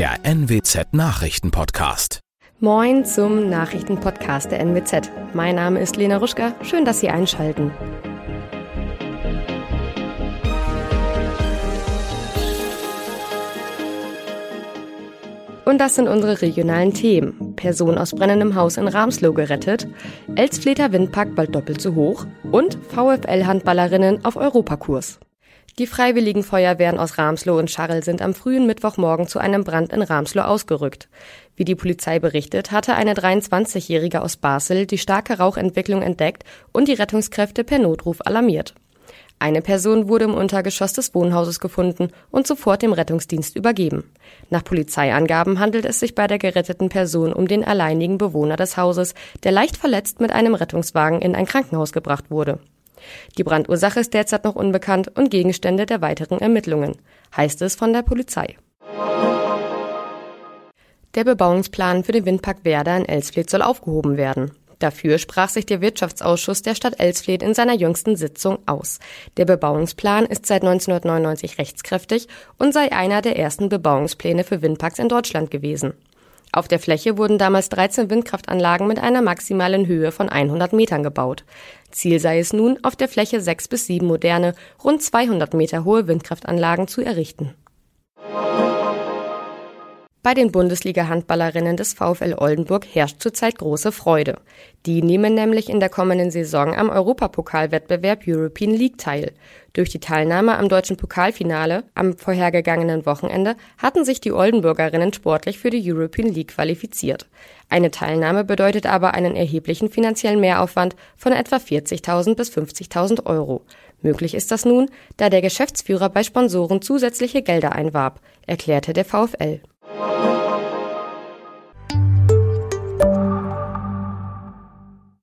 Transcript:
der NWZ Nachrichtenpodcast. Moin zum Nachrichtenpodcast der NWZ. Mein Name ist Lena Ruschka. Schön, dass Sie einschalten. Und das sind unsere regionalen Themen. Person aus brennendem Haus in Ramslow gerettet, Elsfleter Windpark bald doppelt so hoch und VfL-Handballerinnen auf Europakurs. Die Freiwilligen Feuerwehren aus Ramslow und Scharrel sind am frühen Mittwochmorgen zu einem Brand in Ramslow ausgerückt. Wie die Polizei berichtet, hatte eine 23-Jährige aus Basel die starke Rauchentwicklung entdeckt und die Rettungskräfte per Notruf alarmiert. Eine Person wurde im Untergeschoss des Wohnhauses gefunden und sofort dem Rettungsdienst übergeben. Nach Polizeiangaben handelt es sich bei der geretteten Person um den alleinigen Bewohner des Hauses, der leicht verletzt mit einem Rettungswagen in ein Krankenhaus gebracht wurde. Die Brandursache ist derzeit noch unbekannt und Gegenstände der weiteren Ermittlungen, heißt es von der Polizei. Der Bebauungsplan für den Windpark Werder in Elsfleth soll aufgehoben werden. Dafür sprach sich der Wirtschaftsausschuss der Stadt Elsfleth in seiner jüngsten Sitzung aus. Der Bebauungsplan ist seit 1999 rechtskräftig und sei einer der ersten Bebauungspläne für Windparks in Deutschland gewesen. Auf der Fläche wurden damals 13 Windkraftanlagen mit einer maximalen Höhe von 100 Metern gebaut. Ziel sei es nun, auf der Fläche sechs bis sieben moderne, rund 200 Meter hohe Windkraftanlagen zu errichten. Bei den Bundesliga-Handballerinnen des VfL Oldenburg herrscht zurzeit große Freude. Die nehmen nämlich in der kommenden Saison am Europapokalwettbewerb European League teil. Durch die Teilnahme am deutschen Pokalfinale am vorhergegangenen Wochenende hatten sich die Oldenburgerinnen sportlich für die European League qualifiziert. Eine Teilnahme bedeutet aber einen erheblichen finanziellen Mehraufwand von etwa 40.000 bis 50.000 Euro. Möglich ist das nun, da der Geschäftsführer bei Sponsoren zusätzliche Gelder einwarb, erklärte der VfL. Bye.